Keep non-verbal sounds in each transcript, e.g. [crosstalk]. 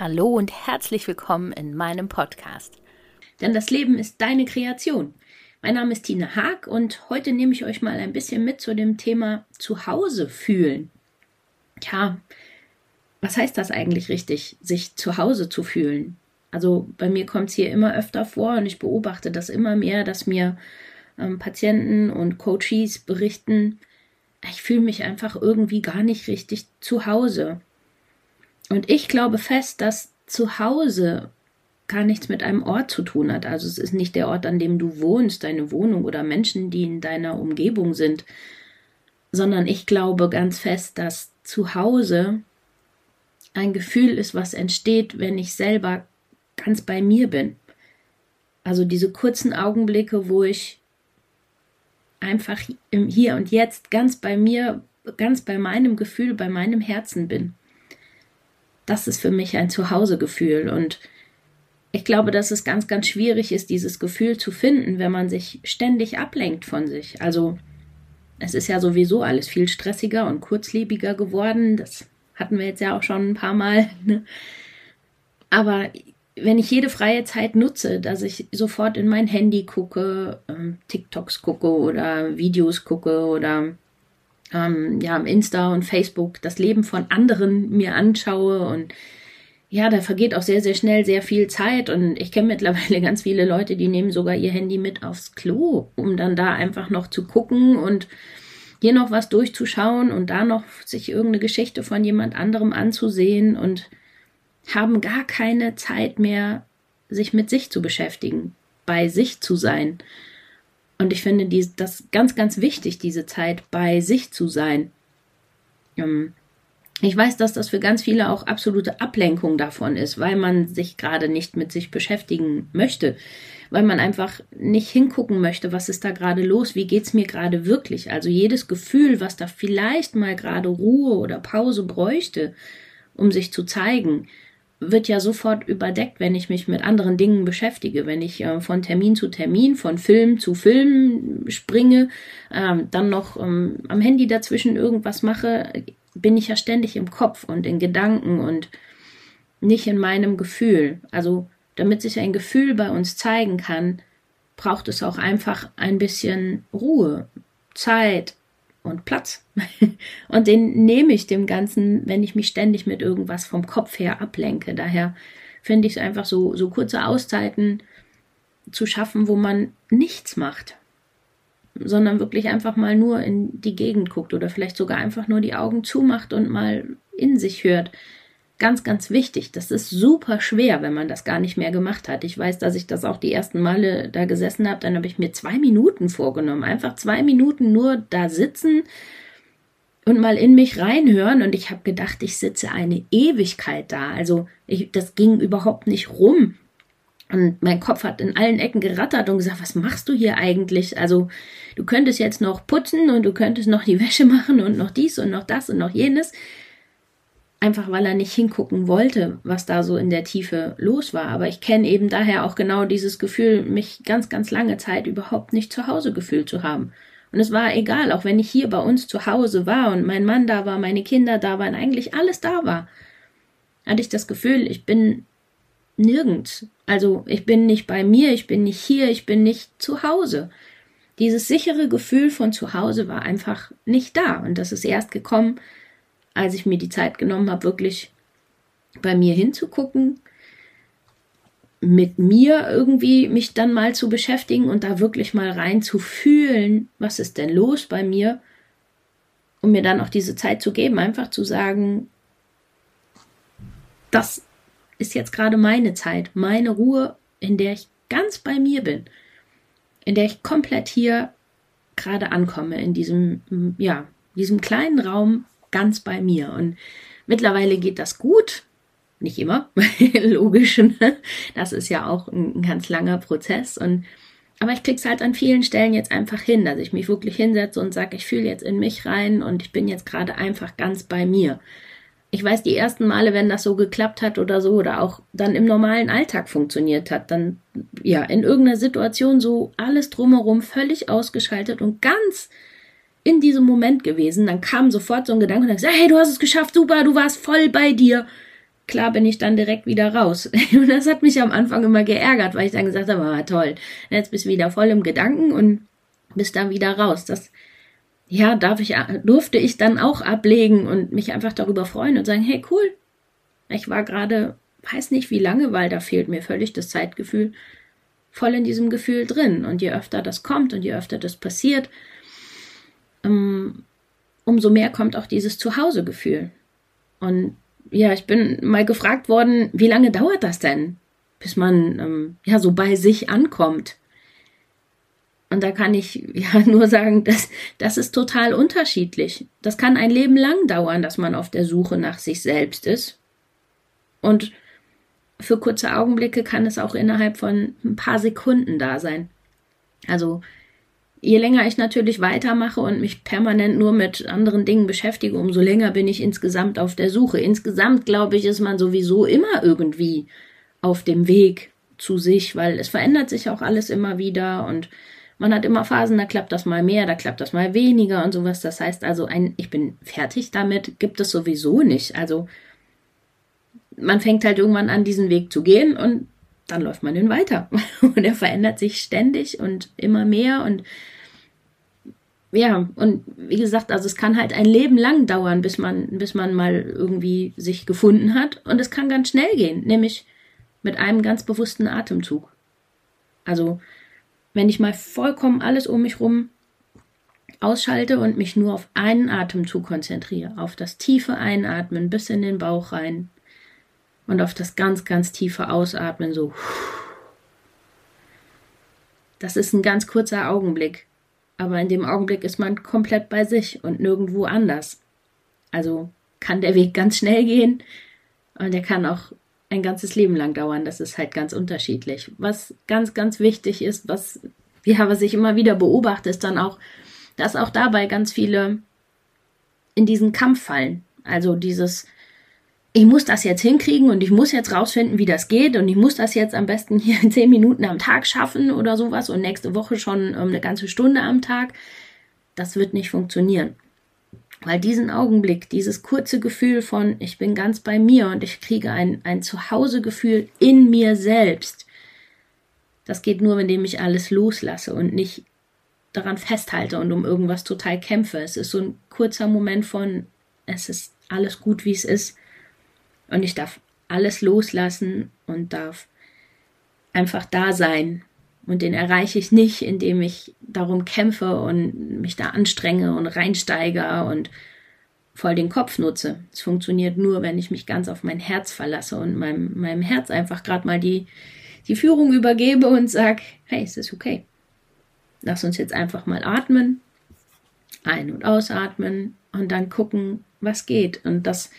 Hallo und herzlich willkommen in meinem Podcast. Denn das Leben ist deine Kreation. Mein Name ist Tina Haag und heute nehme ich euch mal ein bisschen mit zu dem Thema Zuhause fühlen. Tja, was heißt das eigentlich richtig, sich zu Hause zu fühlen? Also bei mir kommt es hier immer öfter vor und ich beobachte das immer mehr, dass mir ähm, Patienten und Coaches berichten, ich fühle mich einfach irgendwie gar nicht richtig zu Hause. Und ich glaube fest, dass zu Hause gar nichts mit einem Ort zu tun hat. Also es ist nicht der Ort, an dem du wohnst, deine Wohnung oder Menschen, die in deiner Umgebung sind, sondern ich glaube ganz fest, dass zu Hause ein Gefühl ist, was entsteht, wenn ich selber ganz bei mir bin. Also diese kurzen Augenblicke, wo ich einfach im Hier und Jetzt ganz bei mir, ganz bei meinem Gefühl, bei meinem Herzen bin das ist für mich ein Zuhausegefühl. Und ich glaube, dass es ganz, ganz schwierig ist, dieses Gefühl zu finden, wenn man sich ständig ablenkt von sich. Also es ist ja sowieso alles viel stressiger und kurzlebiger geworden. Das hatten wir jetzt ja auch schon ein paar Mal. [laughs] Ne? Aber wenn ich jede freie Zeit nutze, dass ich sofort in mein Handy gucke, ähm, TikToks gucke oder Videos gucke oder ähm, ja, Insta und Facebook das Leben von anderen mir anschaue und ja, da vergeht auch sehr, sehr schnell sehr viel Zeit und ich kenne [laughs] mittlerweile ganz viele Leute, die nehmen sogar ihr Handy mit aufs Klo, um dann da einfach noch zu gucken und hier noch was durchzuschauen und da noch sich irgendeine Geschichte von jemand anderem anzusehen und haben gar keine Zeit mehr, sich mit sich zu beschäftigen, bei sich zu sein. Und ich finde die, das ganz, ganz wichtig, diese Zeit bei sich zu sein. Ähm, ich weiß, dass das für ganz viele auch absolute Ablenkung davon ist, weil man sich gerade nicht mit sich beschäftigen möchte, weil man einfach nicht hingucken möchte, was ist da gerade los, wie geht es mir gerade wirklich. Also jedes Gefühl, was da vielleicht mal gerade Ruhe oder Pause bräuchte, um sich zu zeigen, wird ja sofort überdeckt, wenn ich mich mit anderen Dingen beschäftige, wenn ich äh, von Termin zu Termin, von Film zu Film springe, ähm, dann noch ähm, am Handy dazwischen irgendwas mache, bin ich ja ständig im Kopf und in Gedanken und nicht in meinem Gefühl. Also damit sich ein Gefühl bei uns zeigen kann, braucht es auch einfach ein bisschen Ruhe, Zeit, und Platz. [laughs] und den nehme ich dem Ganzen, wenn ich mich ständig mit irgendwas vom Kopf her ablenke. Daher finde ich es einfach so, so kurze Auszeiten zu schaffen, wo man nichts macht, sondern wirklich einfach mal nur in die Gegend guckt oder vielleicht sogar einfach nur die Augen zumacht und mal in sich hört. Ganz, ganz wichtig. Das ist super schwer, wenn man das gar nicht mehr gemacht hat. Ich weiß, dass ich das auch die ersten Male da gesessen habe. Dann habe ich mir zwei Minuten vorgenommen. Einfach zwei Minuten nur da sitzen und mal in mich reinhören. Und ich habe gedacht, ich sitze eine Ewigkeit da. Also ich, das ging überhaupt nicht rum. Und mein Kopf hat in allen Ecken gerattert und gesagt, was machst du hier eigentlich? Also du könntest jetzt noch putzen und du könntest noch die Wäsche [laughs] machen und noch dies und noch das und noch jenes einfach weil er nicht hingucken wollte, was da so in der Tiefe los war. Aber ich kenne eben daher auch genau dieses Gefühl, mich ganz, ganz lange Zeit überhaupt nicht zu Hause gefühlt zu haben. Und es war egal, auch wenn ich hier bei uns zu Hause war und mein Mann da war, meine Kinder da waren, eigentlich alles da war, hatte ich das Gefühl, ich bin nirgends. Also ich bin nicht bei mir, ich bin nicht hier, ich bin nicht zu Hause. Dieses sichere Gefühl von zu Hause war einfach nicht da. Und das ist erst gekommen, als ich mir die Zeit genommen habe, wirklich bei mir hinzugucken, mit mir irgendwie mich dann mal zu beschäftigen und da wirklich mal rein zu fühlen, was ist denn los bei mir, um mir dann auch diese Zeit zu geben, einfach zu sagen, das ist jetzt gerade meine Zeit, meine Ruhe, in der ich ganz bei mir bin, in der ich komplett hier gerade ankomme, in diesem, ja, diesem kleinen Raum ganz bei mir. Und mittlerweile geht das gut. Nicht immer, [laughs] logisch. Ne? Das ist ja auch ein ganz langer Prozess. Und aber ich krieg's halt an vielen Stellen jetzt einfach hin, dass ich mich wirklich hinsetze und sage, ich fühle jetzt in mich rein und ich bin jetzt gerade einfach ganz bei mir. Ich weiß, die ersten Male, wenn das so geklappt hat oder so, oder auch dann im normalen Alltag funktioniert hat, dann ja in irgendeiner Situation so alles drumherum völlig ausgeschaltet und ganz in diesem Moment gewesen, dann kam sofort so ein Gedanke und gesagt, hey, du hast es geschafft, super, du warst voll bei dir. Klar bin ich dann direkt wieder raus. [laughs] Und das hat mich am Anfang immer geärgert, weil ich dann gesagt habe, ah, toll, jetzt bist du wieder voll im Gedanken und bist dann wieder raus. Das, ja, darf ich, durfte ich dann auch ablegen und mich einfach darüber freuen und sagen, hey, cool. Ich war gerade, weiß nicht wie lange, weil da fehlt mir völlig das Zeitgefühl, voll in diesem Gefühl drin. Und je öfter das kommt und je öfter das passiert, umso mehr kommt auch dieses Zuhausegefühl. Und ja, ich bin mal gefragt worden, wie lange dauert das denn, bis man ähm, ja so bei sich ankommt? Und da kann ich [laughs] ja nur sagen, dass das ist total unterschiedlich. Das kann ein Leben lang dauern, dass man auf der Suche nach sich selbst ist. Und für kurze Augenblicke kann es auch innerhalb von ein paar Sekunden da sein. Also je länger ich natürlich weitermache und mich permanent nur mit anderen Dingen beschäftige, umso länger bin ich insgesamt auf der Suche. Insgesamt, glaube ich, ist man sowieso immer irgendwie auf dem Weg zu sich, weil es verändert sich auch alles immer wieder und man hat immer Phasen, da klappt das mal mehr, da klappt das mal weniger und sowas. Das heißt also, ein Ich bin fertig damit gibt es sowieso nicht. Also man fängt halt irgendwann an, diesen Weg zu gehen und dann läuft man den weiter. [laughs] Und er verändert sich ständig und immer mehr und ja, und wie gesagt, also es kann halt ein Leben lang dauern, bis man, bis man mal irgendwie sich gefunden hat. Und es kann ganz schnell gehen, nämlich mit einem ganz bewussten Atemzug. Also, wenn ich mal vollkommen alles um mich rum ausschalte und mich nur auf einen Atemzug konzentriere, auf das tiefe Einatmen bis in den Bauch rein und auf das ganz, ganz tiefe Ausatmen, so. Das ist ein ganz kurzer Augenblick aber in dem Augenblick ist man komplett bei sich und nirgendwo anders. Also kann der Weg ganz schnell gehen und der kann auch ein ganzes Leben lang dauern. Das ist halt ganz unterschiedlich. Was ganz, ganz wichtig ist, was, ja, was ich immer wieder beobachte, ist dann auch, dass auch dabei ganz viele in diesen Kampf fallen. Also dieses, ich muss das jetzt hinkriegen und ich muss jetzt rausfinden, wie das geht und ich muss das jetzt am besten hier in zehn Minuten am Tag schaffen oder sowas und nächste Woche schon ähm, eine ganze Stunde am Tag. Das wird nicht funktionieren. Weil diesen Augenblick, dieses kurze Gefühl von, ich bin ganz bei mir und ich kriege ein, ein Zuhausegefühl in mir selbst, das geht nur, indem ich alles loslasse und nicht daran festhalte und um irgendwas total kämpfe. Es ist so ein kurzer Moment von, es ist alles gut, wie es ist und ich darf alles loslassen und darf einfach da sein. Und den erreiche ich nicht, indem ich darum kämpfe und mich da anstrenge und reinsteige und voll den Kopf nutze. Es funktioniert nur, wenn ich mich ganz auf mein Herz verlasse und meinem, meinem Herz einfach gerade mal die, die Führung übergebe und sage, hey, es ist okay. Lass uns jetzt einfach mal atmen, ein- und ausatmen und dann gucken, was geht. Und das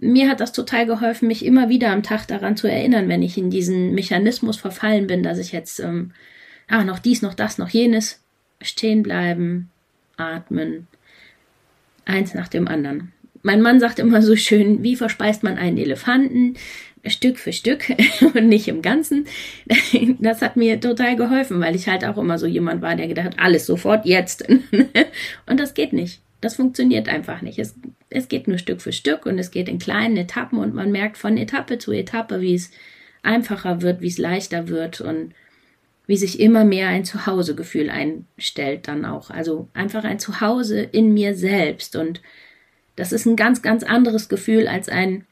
mir hat das total geholfen, mich immer wieder am Tag daran zu erinnern, wenn ich in diesen Mechanismus verfallen bin, dass ich jetzt, ähm, ah, noch dies, noch das, noch jenes, stehen bleiben, atmen, eins nach dem anderen. Mein Mann sagt immer so schön, wie verspeist man einen Elefanten? Stück für Stück [laughs] und nicht im Ganzen. [laughs] Das hat mir total geholfen, weil ich halt auch immer so jemand war, der gedacht hat, alles sofort jetzt. [laughs] Und das geht nicht. Das funktioniert einfach nicht. Es, es geht nur Stück für Stück und es geht in kleinen Etappen und man merkt von Etappe zu Etappe, wie es einfacher wird, wie es leichter wird und wie sich immer mehr ein Zuhausegefühl einstellt dann auch. Also einfach ein Zuhause in mir selbst und das ist ein ganz, ganz anderes Gefühl als ein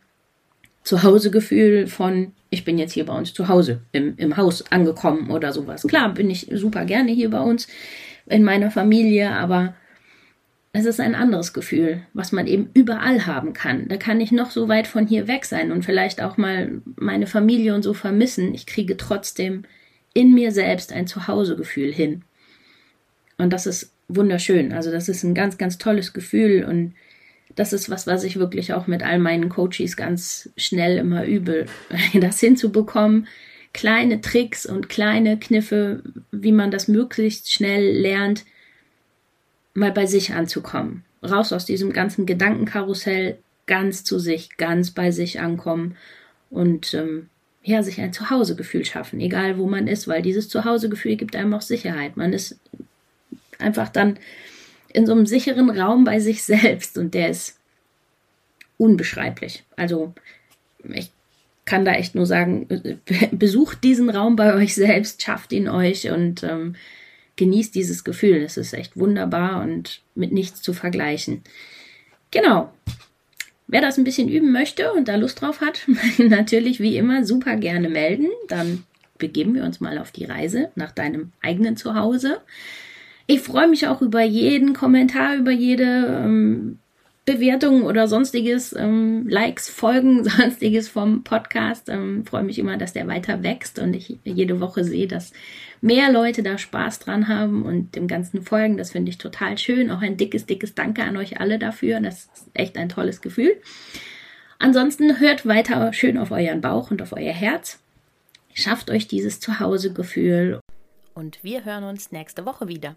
Zuhausegefühl von, ich bin jetzt hier bei uns zu Hause, im, im Haus angekommen oder sowas. Klar, bin ich super gerne hier bei uns in meiner Familie, aber es ist ein anderes Gefühl, was man eben überall haben kann. Da kann ich noch so weit von hier weg sein und vielleicht auch mal meine Familie und so vermissen. Ich kriege trotzdem in mir selbst ein Zuhausegefühl hin. Und das ist wunderschön. Also das ist ein ganz, ganz tolles Gefühl und das ist was, was ich wirklich auch mit all meinen Coaches ganz schnell immer übe, [laughs] das hinzubekommen. Kleine Tricks und kleine Kniffe, wie man das möglichst schnell lernt, mal bei sich anzukommen. Raus aus diesem ganzen Gedankenkarussell, ganz zu sich, ganz bei sich ankommen und ähm, ja, sich ein Zuhausegefühl schaffen, egal wo man ist, weil dieses Zuhausegefühl gibt einem auch Sicherheit. Man ist einfach dann in so einem sicheren Raum bei sich selbst und der ist unbeschreiblich. Also ich kann da echt nur sagen, [laughs] besucht diesen Raum bei euch selbst, schafft ihn euch und ähm, genießt dieses Gefühl. Es ist echt wunderbar und mit nichts zu vergleichen. Genau. Wer das ein bisschen üben möchte und da Lust drauf hat, [laughs] natürlich wie immer super gerne melden. Dann begeben wir uns mal auf die Reise nach deinem eigenen Zuhause. Ich freue mich auch über jeden Kommentar, über jede ähm, Bewertung oder sonstiges, ähm, Likes, Folgen, [laughs] sonstiges vom Podcast. Ähm, freue mich immer, dass der weiter wächst und ich jede Woche sehe, dass mehr Leute da Spaß dran haben und dem Ganzen folgen. Das finde ich total schön. Auch ein dickes, dickes Danke an euch alle dafür. Das ist echt ein tolles Gefühl. Ansonsten hört weiter schön auf euren Bauch und auf euer Herz. Schafft euch dieses Zuhausegefühl. Und wir hören uns nächste Woche wieder.